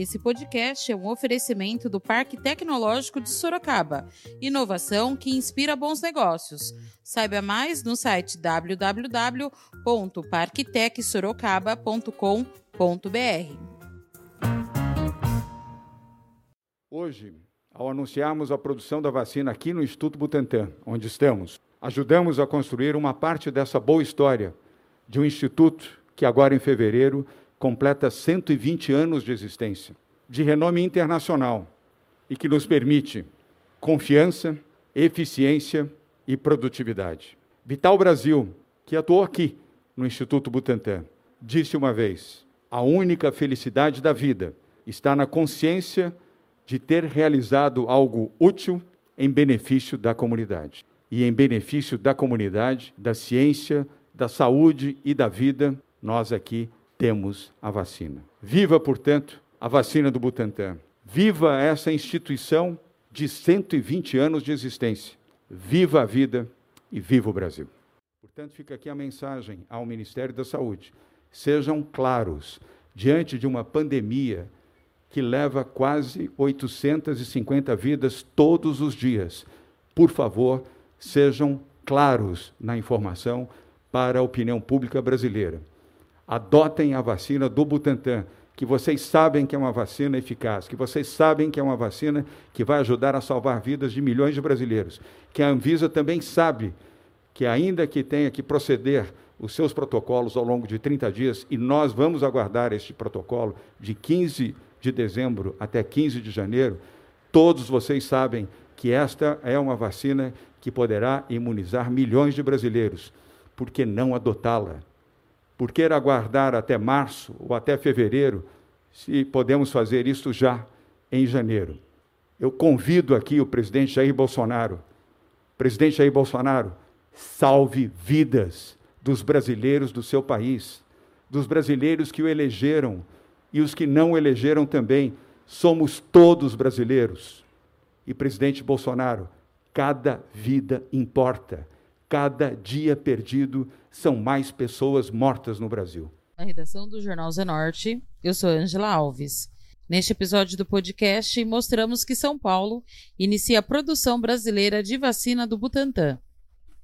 Esse podcast é um oferecimento do Parque Tecnológico de Sorocaba. Inovação que inspira bons negócios. Saiba mais no site www.parktecsorocaba.com.br. Hoje, ao anunciarmos a produção da vacina aqui no Instituto Butantan, onde estamos, ajudamos a construir uma parte dessa boa história de um instituto que agora em fevereiro completa 120 anos de existência, de renome internacional e que nos permite confiança, eficiência e produtividade. Vital Brasil, que atuou aqui no Instituto Butantan, disse uma vez: a única felicidade da vida está na consciência de ter realizado algo útil em benefício da comunidade. E em benefício da comunidade, da ciência, da saúde e da vida, nós aqui temos a vacina. Viva, portanto, a vacina do Butantan. Viva essa instituição de 120 anos de existência. Viva a vida e viva o Brasil. Portanto, fica aqui a mensagem ao Ministério da Saúde. Sejam claros, diante de uma pandemia que leva quase 850 vidas todos os dias. Por favor, sejam claros na informação para a opinião pública brasileira adotem a vacina do Butantan, que vocês sabem que é uma vacina eficaz, que vocês sabem que é uma vacina que vai ajudar a salvar vidas de milhões de brasileiros, que a Anvisa também sabe que, ainda que tenha que proceder os seus protocolos ao longo de 30 dias, e nós vamos aguardar este protocolo de 15 de dezembro até 15 de janeiro, todos vocês sabem que esta é uma vacina que poderá imunizar milhões de brasileiros. Por que não adotá-la? Por que aguardar até março ou até fevereiro, se podemos fazer isso já em janeiro? Eu convido aqui o presidente Jair Bolsonaro. Presidente Jair Bolsonaro, salve vidas dos brasileiros do seu país, dos brasileiros que o elegeram e os que não o elegeram também. Somos todos brasileiros. E presidente Bolsonaro, cada vida importa Cada dia perdido são mais pessoas mortas no Brasil. Na redação do Jornal Zenorte, eu sou Angela Alves. Neste episódio do podcast, mostramos que São Paulo inicia a produção brasileira de vacina do Butantan.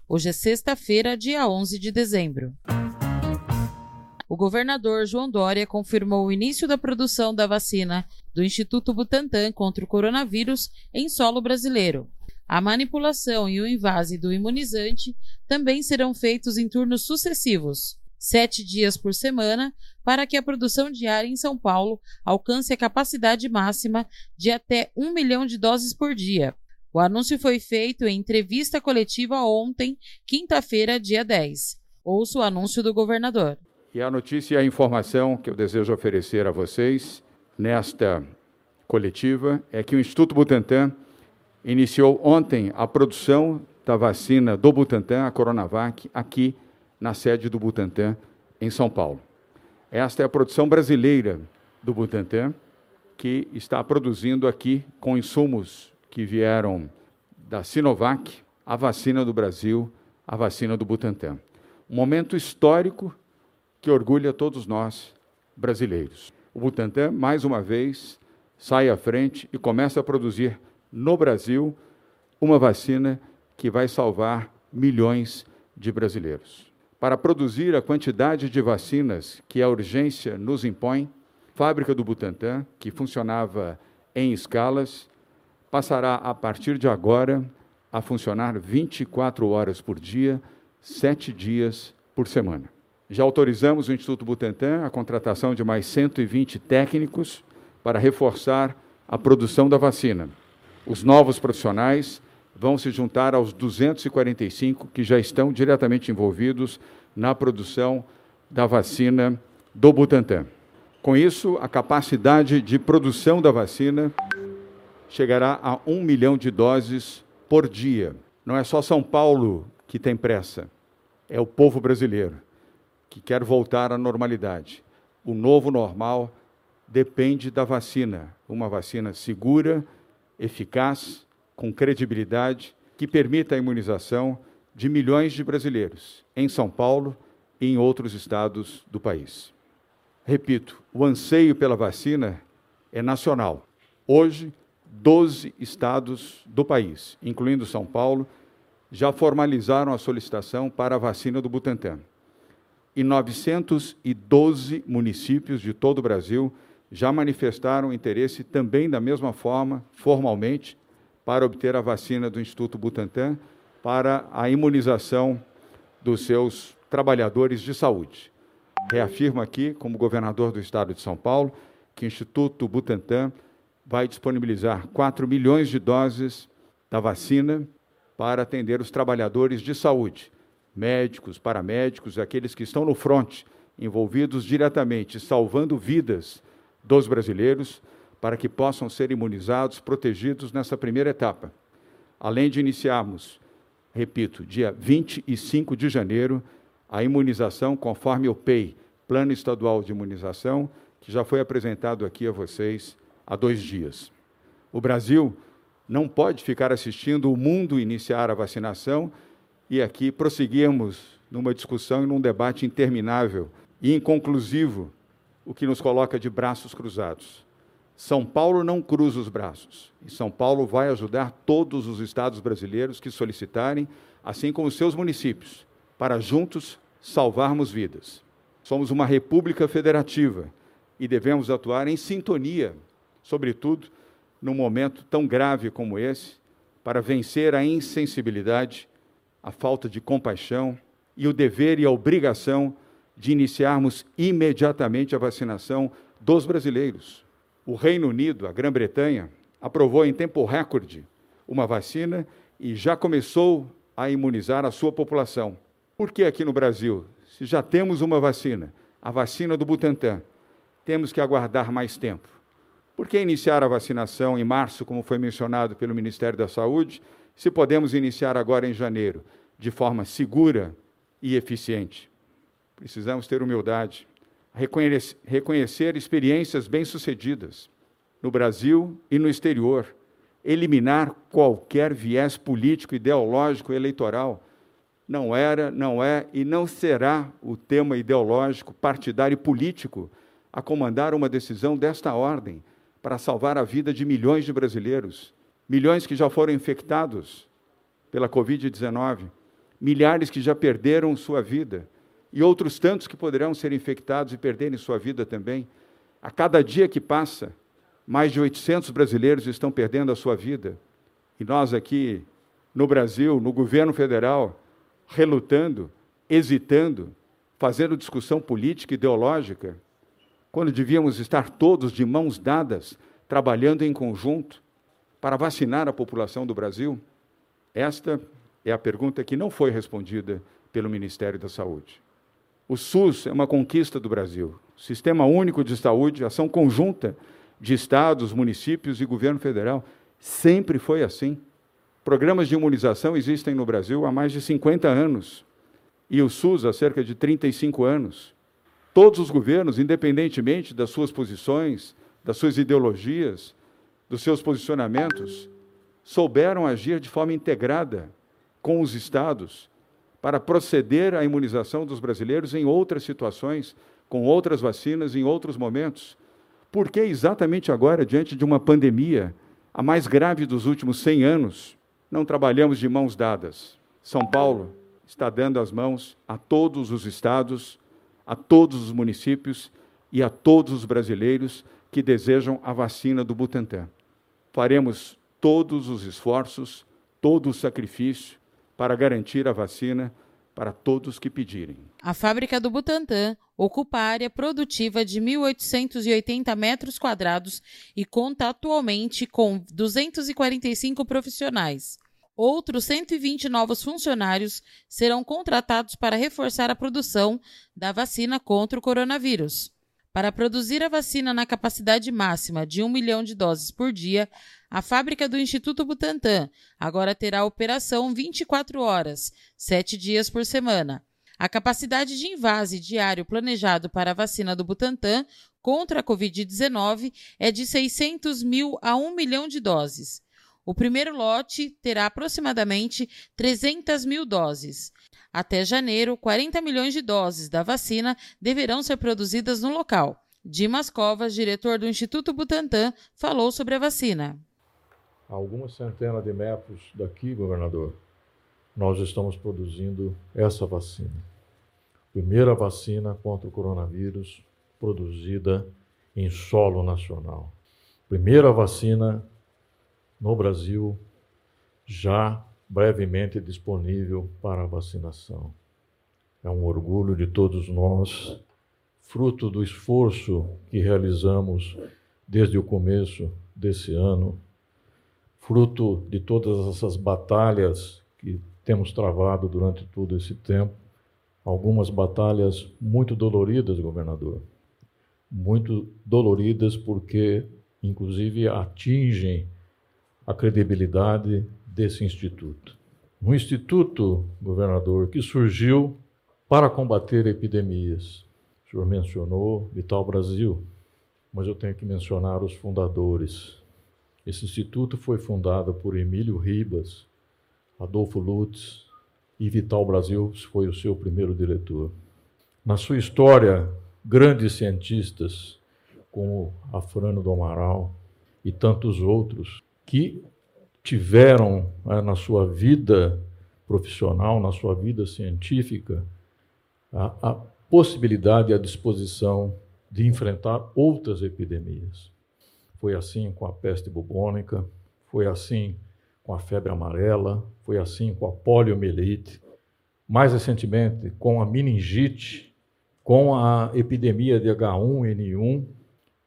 Hoje é sexta-feira, dia 11 de dezembro. O governador João Dória confirmou o início da produção da vacina do Instituto Butantan contra o coronavírus em solo brasileiro. A manipulação e o invase do imunizante também serão feitos em turnos sucessivos, sete dias por semana, para que a produção diária em São Paulo alcance a capacidade máxima de até um milhão de doses por dia. O anúncio foi feito em entrevista coletiva ontem, quinta-feira, dia 10. Ouço o anúncio do governador. E a notícia e a informação que eu desejo oferecer a vocês nesta coletiva é que o Instituto Butantan iniciou ontem a produção da vacina do Butantan, a Coronavac, aqui na sede do Butantan, em São Paulo. Esta é a produção brasileira do Butantan, que está produzindo aqui com insumos que vieram da Sinovac, a vacina do Brasil, a vacina do Butantan. Um momento histórico que orgulha todos nós brasileiros. O Butantan, mais uma vez, sai à frente e começa a produzir no Brasil uma vacina que vai salvar milhões de brasileiros. Para produzir a quantidade de vacinas que a urgência nos impõe, a fábrica do Butantan, que funcionava em escalas, passará a partir de agora a funcionar 24 horas por dia, sete dias por semana. Já autorizamos o Instituto Butantan a contratação de mais 120 técnicos para reforçar a produção da vacina. Os novos profissionais vão se juntar aos 245 que já estão diretamente envolvidos na produção da vacina do Butantan. Com isso, a capacidade de produção da vacina chegará a um milhão de doses por dia. Não é só São Paulo que tem pressa, é o povo brasileiro que quer voltar à normalidade. O novo normal depende da vacina, uma vacina segura eficaz, com credibilidade, que permita a imunização de milhões de brasileiros em São Paulo e em outros estados do país. Repito, o anseio pela vacina é nacional. Hoje, 12 estados do país, incluindo São Paulo, já formalizaram a solicitação para a vacina do Butantan. E 912 municípios de todo o Brasil já manifestaram interesse também da mesma forma, formalmente, para obter a vacina do Instituto Butantan para a imunização dos seus trabalhadores de saúde. Reafirmo aqui, como governador do estado de São Paulo, que o Instituto Butantan vai disponibilizar 4 milhões de doses da vacina para atender os trabalhadores de saúde, médicos, paramédicos, aqueles que estão no fronte, envolvidos diretamente, salvando vidas dos brasileiros, para que possam ser imunizados, protegidos nessa primeira etapa. Além de iniciarmos, repito, dia 25 de janeiro, a imunização conforme o PEI, Plano Estadual de Imunização, que já foi apresentado aqui a vocês há dois dias. O Brasil não pode ficar assistindo o mundo iniciar a vacinação e aqui prosseguirmos numa discussão e num debate interminável e inconclusivo, o que nos coloca de braços cruzados. São Paulo não cruza os braços. E São Paulo vai ajudar todos os estados brasileiros que solicitarem, assim como os seus municípios, para juntos salvarmos vidas. Somos uma república federativa e devemos atuar em sintonia, sobretudo num momento tão grave como esse, para vencer a insensibilidade, a falta de compaixão e o dever e a obrigação de iniciarmos imediatamente a vacinação dos brasileiros. O Reino Unido, a Grã-Bretanha, aprovou em tempo recorde uma vacina e já começou a imunizar a sua população. Por que aqui no Brasil, se já temos uma vacina, a vacina do Butantan, temos que aguardar mais tempo? Por que iniciar a vacinação em março, como foi mencionado pelo Ministério da Saúde, se podemos iniciar agora em janeiro, de forma segura e eficiente? Precisamos ter humildade, reconhecer, reconhecer experiências bem-sucedidas no Brasil e no exterior, eliminar qualquer viés político, ideológico, eleitoral. Não era, não é e não será o tema ideológico, partidário e político a comandar uma decisão desta ordem para salvar a vida de milhões de brasileiros, milhões que já foram infectados pela Covid-19, milhares que já perderam sua vida e outros tantos que poderão ser infectados e perderem sua vida também. A cada dia que passa, mais de 800 brasileiros estão perdendo a sua vida. E nós aqui no Brasil, no governo federal, relutando, hesitando, fazendo discussão política, ideológica, quando devíamos estar todos de mãos dadas, trabalhando em conjunto para vacinar a população do Brasil? Esta é a pergunta que não foi respondida pelo Ministério da Saúde. O SUS é uma conquista do Brasil. Sistema Único de Saúde, ação conjunta de estados, municípios e governo federal. Sempre foi assim. Programas de imunização existem no Brasil há mais de 50 anos e o SUS há cerca de 35 anos. Todos os governos, independentemente das suas posições, das suas ideologias, dos seus posicionamentos, souberam agir de forma integrada com os estados para proceder à imunização dos brasileiros em outras situações, com outras vacinas, em outros momentos. Por que exatamente agora, diante de uma pandemia, a mais grave dos últimos 100 anos, não trabalhamos de mãos dadas? São Paulo está dando as mãos a todos os estados a todos os municípios e a todos os brasileiros que desejam a vacina do Butantan. Faremos todos os esforços, todo o sacrifício para garantir a vacina para todos que pedirem. A fábrica do Butantan ocupa área produtiva de 1.880 metros quadrados e conta atualmente com 245 profissionais. Outros 120 novos funcionários serão contratados para reforçar a produção da vacina contra o coronavírus. Para produzir a vacina na capacidade máxima de 1 milhão de doses por dia, a fábrica do Instituto Butantan agora terá operação 24 horas, 7 dias por semana. A capacidade de invase diário planejado para a vacina do Butantan contra a Covid-19 é de 600 mil a 1 milhão de doses. O primeiro lote terá aproximadamente 300 mil doses. Até janeiro, 40 milhões de doses da vacina deverão ser produzidas no local. Dimas Covas, diretor do Instituto Butantan, falou sobre a vacina. A algumas centenas de metros daqui, governador, nós estamos produzindo essa vacina. Primeira vacina contra o coronavírus produzida em solo nacional. Primeira vacina no Brasil já brevemente disponível para vacinação. É um orgulho de todos nós, fruto do esforço que realizamos desde o começo desse ano, fruto de todas essas batalhas que temos travado durante todo esse tempo, algumas batalhas muito doloridas, governador, muito doloridas porque, inclusive, atingem a credibilidade desse instituto. Um instituto, governador, que surgiu para combater epidemias. O senhor mencionou Vital Brasil, mas eu tenho que mencionar os fundadores. Esse instituto foi fundado por Emílio Ribas, Adolfo Lutz e Vital Brasil foi o seu primeiro diretor. Na sua história, grandes cientistas como Afrano do Amaral e tantos outros que tiveram né, na sua vida profissional, na sua vida científica, a, a possibilidade e a disposição de enfrentar outras epidemias. Foi assim com a peste bubônica, foi assim com a febre amarela, foi assim com a poliomielite, mais recentemente com a meningite, com a epidemia de H1N1,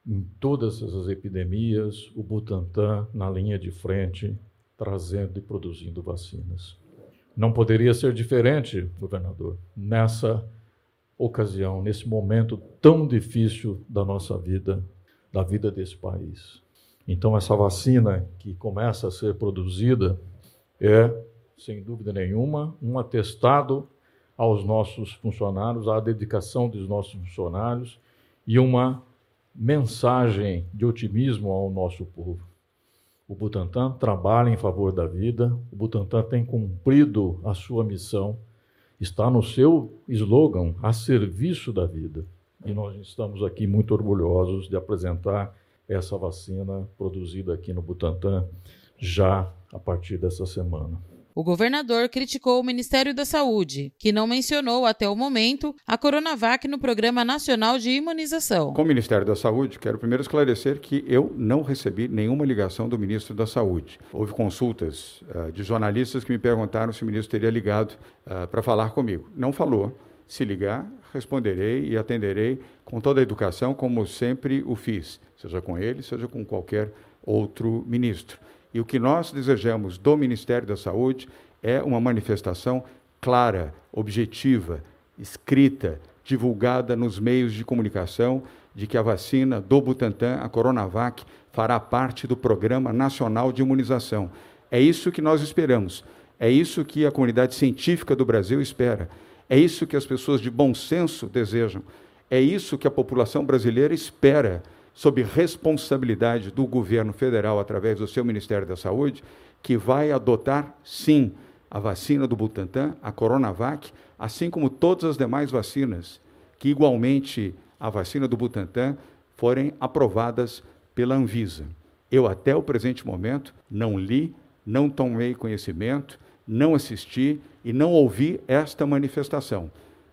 em todas essas epidemias, o Butantan na linha de frente, trazendo e produzindo vacinas. Não poderia ser diferente, governador, nessa ocasião, nesse momento tão difícil da nossa vida, da vida desse país. Então, essa vacina que começa a ser produzida é, sem dúvida nenhuma, um atestado aos nossos funcionários, à dedicação dos nossos funcionários e uma mensagem de otimismo ao nosso povo. O Butantan trabalha em favor da vida, o Butantan tem cumprido a sua missão, está no seu slogan, a serviço da vida. E nós estamos aqui muito orgulhosos de apresentar essa vacina produzida aqui no Butantan já a partir dessa semana. O governador criticou o Ministério da Saúde, que não mencionou até o momento a Coronavac no Programa Nacional de Imunização. Com o Ministério da Saúde, quero primeiro esclarecer que eu não recebi nenhuma ligação do ministro da Saúde. Houve consultas uh, de jornalistas que me perguntaram se o ministro teria ligado uh, para falar comigo. Não falou. Se ligar, responderei e atenderei com toda a educação, como sempre o fiz, seja com ele, seja com qualquer outro ministro. E o que nós desejamos do Ministério da Saúde é uma manifestação clara, objetiva, escrita, divulgada nos meios de comunicação de que a vacina do Butantan, a Coronavac, fará parte do Programa Nacional de Imunização. É isso que nós esperamos. É isso que a comunidade científica do Brasil espera. É isso que as pessoas de bom senso desejam. É isso que a população brasileira espera sob responsabilidade do governo federal, através do seu Ministério da Saúde, que vai adotar, sim, a vacina do Butantan, a Coronavac, assim como todas as demais vacinas, que igualmente a vacina do Butantan forem aprovadas pela Anvisa. Eu, até o presente momento, não li, não tomei conhecimento, não assisti e não ouvi esta manifestação.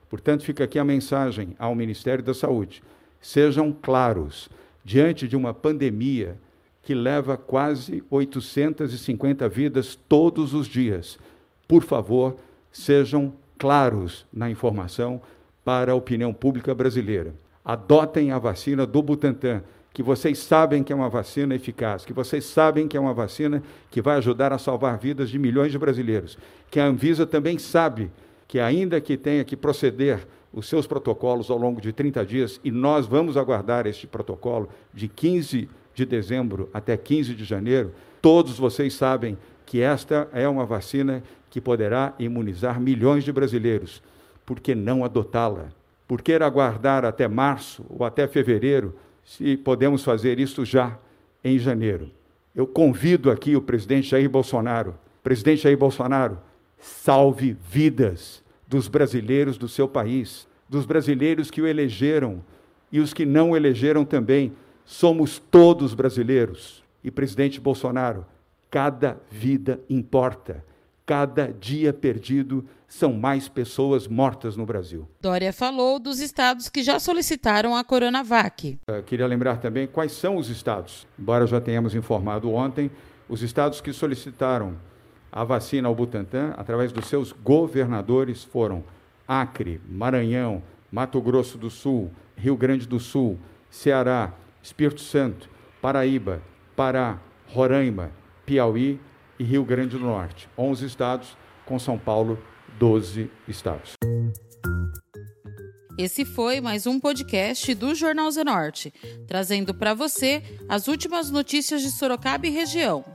Portanto, fica aqui a mensagem ao Ministério da Saúde: sejam claros diante de uma pandemia que leva quase 850 vidas todos os dias. Por favor, sejam claros na informação para a opinião pública brasileira. Adotem a vacina do Butantan, que vocês sabem que é uma vacina eficaz, que vocês sabem que é uma vacina que vai ajudar a salvar vidas de milhões de brasileiros, que a Anvisa também sabe que, ainda que tenha que proceder os seus protocolos ao longo de 30 dias e nós vamos aguardar este protocolo de 15 de dezembro até 15 de janeiro. Todos vocês sabem que esta é uma vacina que poderá imunizar milhões de brasileiros. Por que não adotá-la? Por que aguardar até março ou até fevereiro, se podemos fazer isso já em janeiro? Eu convido aqui o presidente Jair Bolsonaro. Presidente Jair Bolsonaro, salve vidas dos brasileiros do seu país, dos brasileiros que o elegeram e os que não elegeram também. Somos todos brasileiros. E presidente Bolsonaro, cada vida importa. Cada dia perdido são mais pessoas mortas no Brasil. Dória falou dos estados que já solicitaram a Coronavac. Uh, queria lembrar também quais são os estados. Embora já tenhamos informado ontem, os estados que solicitaram a vacina ao Butantan, através dos seus governadores, foram Acre, Maranhão, Mato Grosso do Sul, Rio Grande do Sul, Ceará, Espírito Santo, Paraíba, Pará, Roraima, Piauí e Rio Grande do Norte. 11 estados, com São Paulo, 12 estados. Esse foi mais um podcast do Jornal Zenorte, trazendo para você as últimas notícias de Sorocaba e região.